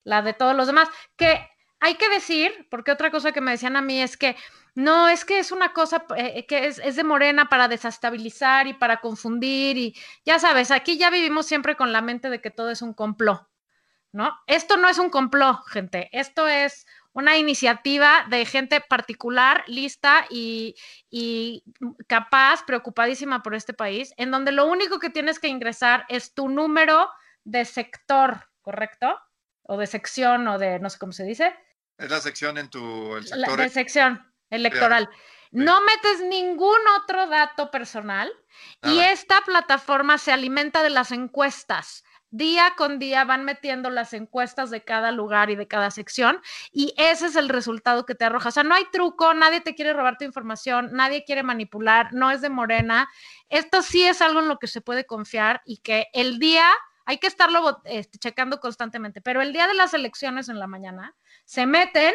[SPEAKER 4] la de todos los demás, que hay que decir, porque otra cosa que me decían a mí es que no, es que es una cosa eh, que es, es, de Morena para desestabilizar y para confundir y ya sabes, aquí ya vivimos siempre con la mente de que todo es un complot, ¿no? Esto no es un complot, gente, esto es una iniciativa de gente particular, lista y, y capaz, preocupadísima por este país, en donde lo único que tienes que ingresar es tu número de sector, ¿correcto? O de sección o de no sé cómo se dice.
[SPEAKER 6] Es la sección en tu
[SPEAKER 4] el sector. de sección electoral. No metes ningún otro dato personal y esta plataforma se alimenta de las encuestas. Día con día van metiendo las encuestas de cada lugar y de cada sección y ese es el resultado que te arroja. O sea, no hay truco, nadie te quiere robar tu información, nadie quiere manipular, no es de morena. Esto sí es algo en lo que se puede confiar y que el día hay que estarlo este, checando constantemente, pero el día de las elecciones en la mañana se meten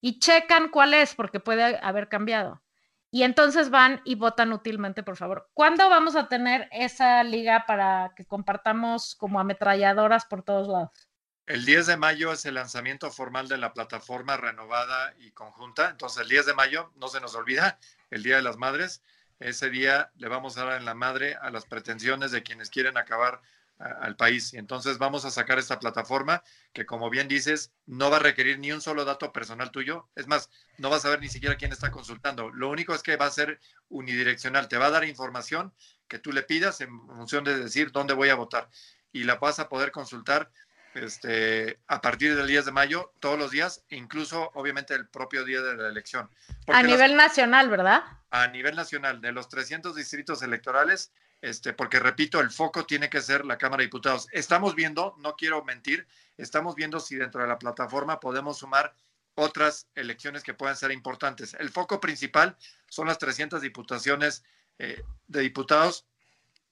[SPEAKER 4] y checan cuál es, porque puede haber cambiado. y entonces van y votan útilmente, por favor. ¿Cuándo vamos a tener esa liga para que compartamos como ametralladoras por todos lados?
[SPEAKER 6] El 10 de mayo es el lanzamiento formal de la plataforma renovada y conjunta. Entonces, el 10 de mayo, no se nos olvida, el Día de las Madres. Ese día le vamos a dar en la madre a las pretensiones de quienes quieren acabar al país. Y entonces vamos a sacar esta plataforma que, como bien dices, no va a requerir ni un solo dato personal tuyo. Es más, no vas a ver ni siquiera quién está consultando. Lo único es que va a ser unidireccional. Te va a dar información que tú le pidas en función de decir dónde voy a votar. Y la vas a poder consultar este, a partir del 10 de mayo, todos los días, incluso obviamente el propio día de la elección.
[SPEAKER 4] a nivel nacional, ¿verdad?
[SPEAKER 6] A nivel nacional, de los 300 distritos electorales, este, porque repito, el foco tiene que ser la Cámara de Diputados. Estamos viendo, no quiero mentir, estamos viendo si dentro de la plataforma podemos sumar otras elecciones que puedan ser importantes. El foco principal son las 300 diputaciones eh, de diputados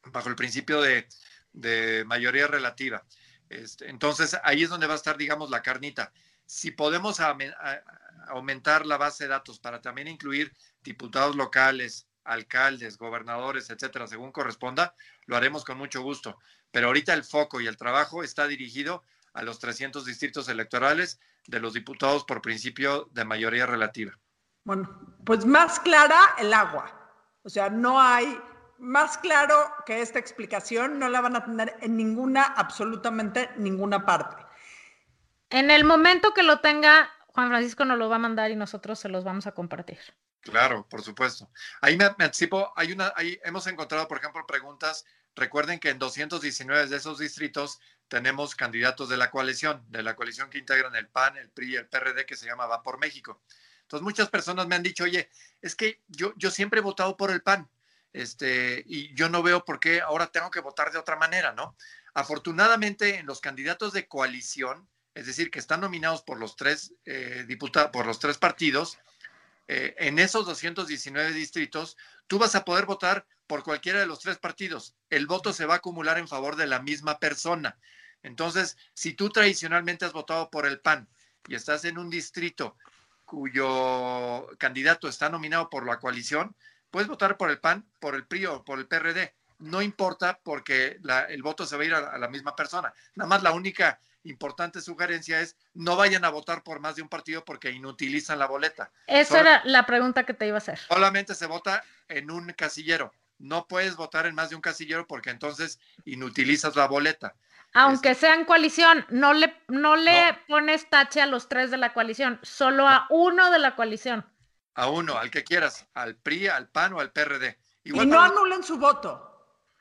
[SPEAKER 6] bajo el principio de, mayoría relativa. Este, entonces, ahí es donde va a estar, digamos, la carnita. Si podemos aumentar la base de datos para también incluir diputados locales, alcaldes, gobernadores, etcétera, según corresponda, lo haremos con mucho gusto. Pero ahorita el foco y el trabajo está dirigido a los 300 distritos electorales de los diputados por principio de mayoría relativa.
[SPEAKER 3] Bueno, pues más clara el agua. O sea, no hay más claro que esta explicación, no la van a tener en ninguna, absolutamente ninguna parte.
[SPEAKER 4] En el momento que lo tenga, Juan Francisco nos lo va a mandar y nosotros se los vamos a compartir.
[SPEAKER 6] Claro, por supuesto. Ahí me, anticipo, hay una, ahí hemos encontrado, por ejemplo, preguntas. Recuerden que en 219 de esos distritos tenemos candidatos de la coalición, de la coalición que integran el PAN, el PRI y el PRD, que se llama Va por México. Entonces, muchas personas me han dicho, oye, es que yo, yo siempre he votado por el PAN, este, y yo no veo por qué ahora tengo que votar de otra manera, ¿no? Afortunadamente, en los candidatos de coalición, es decir, que están nominados por los tres eh, diputados, por los tres partidos, eh, en esos 219 distritos, tú vas a poder votar por cualquiera de los tres partidos. El voto se va a acumular en favor de la misma persona. Entonces, si tú tradicionalmente has votado por el PAN y estás en un distrito cuyo candidato está nominado por la coalición, puedes votar por el PAN, por el PRI o por el PRD. No importa porque el voto se va a ir a la misma persona. Nada más la única importante sugerencia es no vayan a votar por más de un partido porque inutilizan la boleta.
[SPEAKER 4] Esa era la pregunta que te iba a hacer.
[SPEAKER 6] Solamente se vota en un casillero. No puedes votar en más de un casillero porque entonces inutilizas la boleta.
[SPEAKER 4] Aunque sea en coalición, no le, no le pones tache a los tres de la coalición, solo a uno de la coalición.
[SPEAKER 6] A uno, al que quieras, al PRI, al PAN o al PRD.
[SPEAKER 3] y no anulen su voto.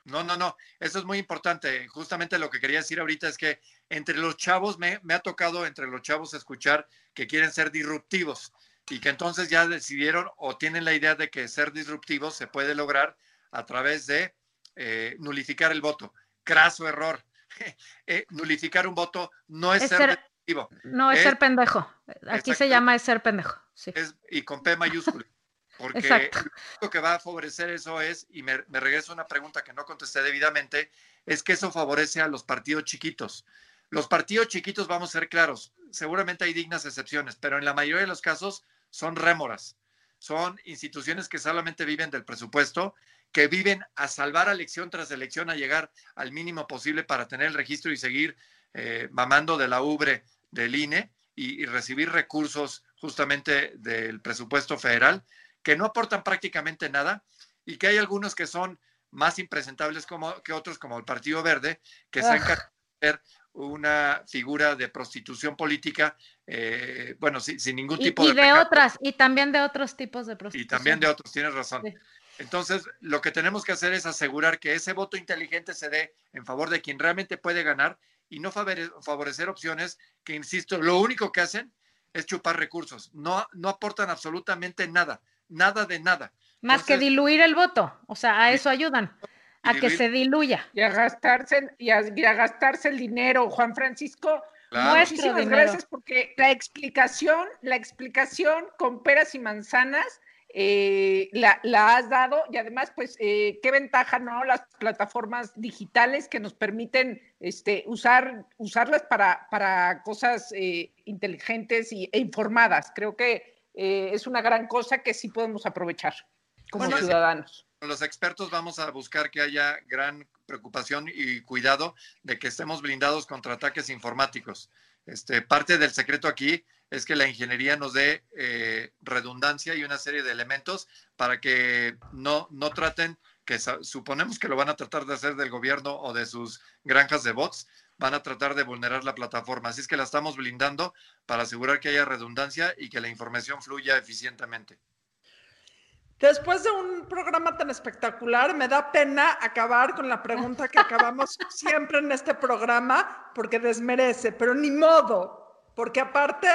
[SPEAKER 6] No, no, no, eso es muy importante. Justamente lo que quería decir ahorita es que entre los chavos, me, ha tocado entre los chavos escuchar que quieren ser disruptivos y que entonces ya decidieron o tienen la idea de que ser disruptivos se puede lograr a través de eh, nulificar el voto. Craso error. Eh, nulificar un voto no es, ser, disruptivo.
[SPEAKER 4] No es, ser pendejo. Aquí se llama es ser pendejo.
[SPEAKER 6] y con P mayúscula. Porque lo que va a favorecer eso es, y me, me regreso a una pregunta que no contesté debidamente, es que eso favorece a los partidos chiquitos. Los partidos chiquitos, vamos a ser claros, seguramente hay dignas excepciones, pero en la mayoría de los casos son rémoras. Son instituciones que solamente viven del presupuesto, que viven a salvar elección tras elección, a llegar al mínimo posible para tener el registro y seguir eh, mamando de la ubre del INE y recibir recursos justamente del presupuesto federal que no aportan prácticamente nada y que hay algunos que son más impresentables como, que otros, como el Partido Verde, que se de ser una figura de prostitución política, eh, bueno, sin, ningún tipo
[SPEAKER 4] de... Y de otras, y también de otros tipos de prostitución.
[SPEAKER 6] Y también de otros, tienes razón. Entonces, lo que tenemos que hacer es asegurar que ese voto inteligente se dé en favor de quien realmente puede ganar y no favorecer opciones que, insisto, lo único que hacen es chupar recursos, no, no aportan absolutamente nada nada de nada.
[SPEAKER 4] Más que diluir el voto, o sea, a eso ayudan, a que se diluya.
[SPEAKER 5] Y a gastarse, y a, gastarse el dinero, Juan Francisco. Muchísimas gracias porque la explicación, la explicación con peras y manzanas eh, la, has dado y además, pues, eh, qué ventaja, ¿no? Las plataformas digitales que nos permiten este, usar, usarlas para, para cosas eh, inteligentes y, e informadas. Creo que eh, es una gran cosa que sí podemos aprovechar. como
[SPEAKER 6] Bueno,
[SPEAKER 5] ciudadanos.
[SPEAKER 6] Los expertos vamos a buscar que haya gran preocupación y cuidado de que estemos blindados contra ataques informáticos. Este, parte del secreto aquí es que la ingeniería nos dé eh, redundancia y una serie de elementos para que no, no traten, que suponemos que lo van a tratar de hacer del gobierno o de sus granjas de bots, van a tratar de vulnerar la plataforma. Así es que la estamos blindando para asegurar que haya redundancia y que la información fluya eficientemente.
[SPEAKER 3] Después de un programa tan espectacular, me da pena acabar con la pregunta que acabamos siempre en este programa, porque desmerece, pero ni modo, porque aparte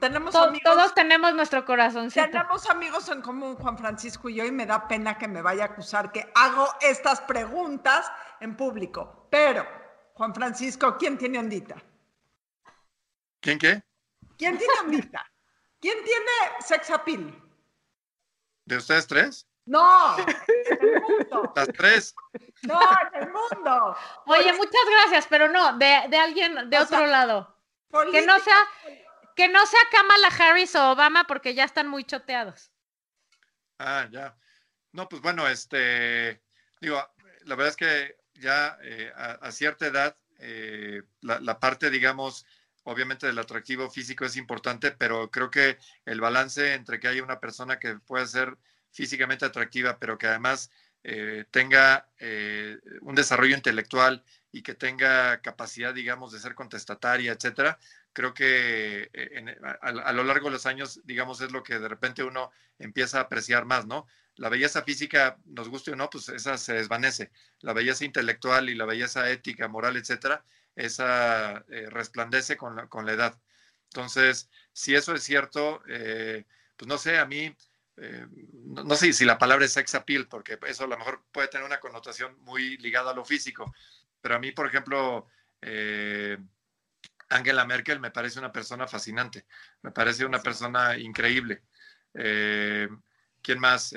[SPEAKER 3] tenemos
[SPEAKER 4] To-
[SPEAKER 3] amigos.
[SPEAKER 4] todos tenemos nuestro corazoncito.
[SPEAKER 3] Tenemos amigos en común, Juan Francisco y yo, y me da pena que me vaya a acusar que hago estas preguntas en público. Pero, Juan Francisco, ¿quién tiene ondita?
[SPEAKER 6] ¿Quién qué?
[SPEAKER 3] ¿Quién tiene ondita? ¿Quién tiene sex appeal?
[SPEAKER 6] ¿De ustedes tres?
[SPEAKER 3] No, en el mundo.
[SPEAKER 6] Las tres.
[SPEAKER 3] No, en el mundo.
[SPEAKER 4] Oye, muchas gracias, pero no, de, de alguien de
[SPEAKER 3] O
[SPEAKER 4] otro
[SPEAKER 3] sea,
[SPEAKER 4] lado. Que no sea, que no sea Kamala Harris o Obama porque ya están muy choteados.
[SPEAKER 6] Ah, ya. No, pues bueno, este, digo, la verdad es que ya eh, a, a cierta edad, eh, la, la parte, digamos, obviamente del atractivo físico es importante, pero creo que el balance entre que haya una persona que pueda ser físicamente atractiva, pero que además eh, tenga eh, un desarrollo intelectual y que tenga capacidad, digamos, de ser contestataria, etcétera, creo que eh, a, a lo largo de los años, digamos, es lo que de repente uno empieza a apreciar más, ¿no? La belleza física, nos guste o no, pues esa se desvanece. La belleza intelectual y la belleza ética, moral, etcétera, esa eh, resplandece con la, con la edad. Entonces, si eso es cierto, eh, pues no sé, a mí, eh, no, no sé si la palabra es sex appeal, porque eso a lo mejor puede tener una connotación muy ligada a lo físico, pero a mí, por ejemplo, Angela Merkel me parece una persona fascinante, me parece una persona increíble. ¿Quién más?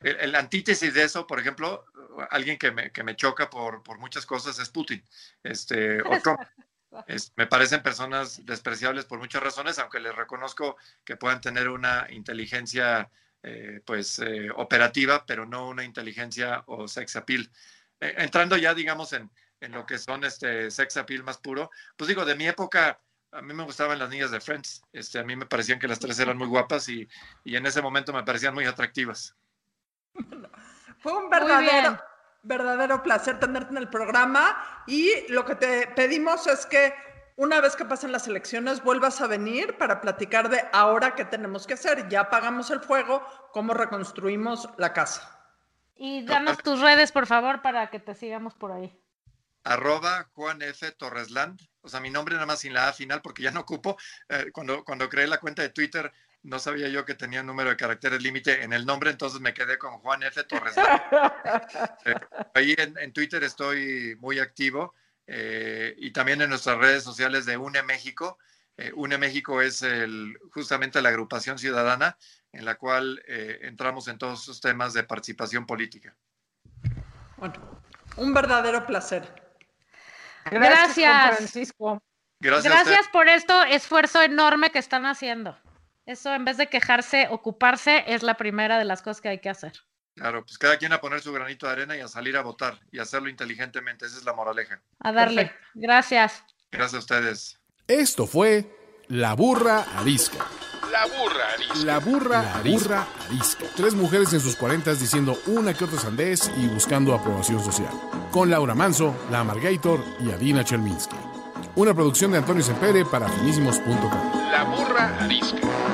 [SPEAKER 6] El, el antítesis de eso, por ejemplo, alguien que me, que me choca por, por muchas cosas es Putin este, o Trump. Es- me parecen personas despreciables por muchas razones, aunque les reconozco que puedan tener una inteligencia eh, pues eh, operativa, pero no una inteligencia o sex appeal. Eh, entrando ya, digamos, en, en lo que son este sex appeal más puro, pues digo, de mi época, a mí me gustaban las niñas de Friends, este, a mí me parecían que las tres eran muy guapas y, y en ese momento me parecían muy atractivas.
[SPEAKER 3] Fue un verdadero, verdadero placer tenerte en el programa y lo que te pedimos es que una vez que pasen las elecciones vuelvas a venir para platicar de ahora qué tenemos que hacer. Ya apagamos el fuego, cómo reconstruimos la casa.
[SPEAKER 4] Y danos tus redes, por favor, para que te sigamos por ahí.
[SPEAKER 6] arroba Juan F. Torresland, o sea, mi nombre nada más sin la A final porque ya no ocupo. Eh, cuando, cuando creé la cuenta de Twitter no sabía yo que tenía un número de caracteres límite en el nombre, entonces me quedé con Juan F. Torresland. Eh, ahí en, en Twitter estoy muy activo eh, y también en nuestras redes sociales de UNE México. Eh, UNE México es el, justamente la agrupación ciudadana en la cual eh, entramos en todos esos temas de participación política.
[SPEAKER 3] Bueno, un verdadero placer.
[SPEAKER 4] Gracias.
[SPEAKER 5] Francisco.
[SPEAKER 6] Gracias.
[SPEAKER 4] Gracias por esto esfuerzo enorme que están haciendo. Eso en vez de quejarse, ocuparse es la primera de las cosas que hay que hacer.
[SPEAKER 6] Claro, pues cada quien a poner su granito de arena y a salir a votar y hacerlo inteligentemente. Esa es la moraleja.
[SPEAKER 4] A darle.
[SPEAKER 3] Perfecto.
[SPEAKER 4] Gracias.
[SPEAKER 6] Gracias a ustedes.
[SPEAKER 1] Esto fue La Burra Arisca.
[SPEAKER 2] La burra arisca.
[SPEAKER 1] La burra, arisca. arisca. Tres mujeres en sus cuarentas diciendo una que otra sandez y buscando aprobación social. Con Laura Manso, La Amargator y Adina Chelminsky. Una producción de Antonio Sempere para finísimos.com.
[SPEAKER 2] La burra arisca.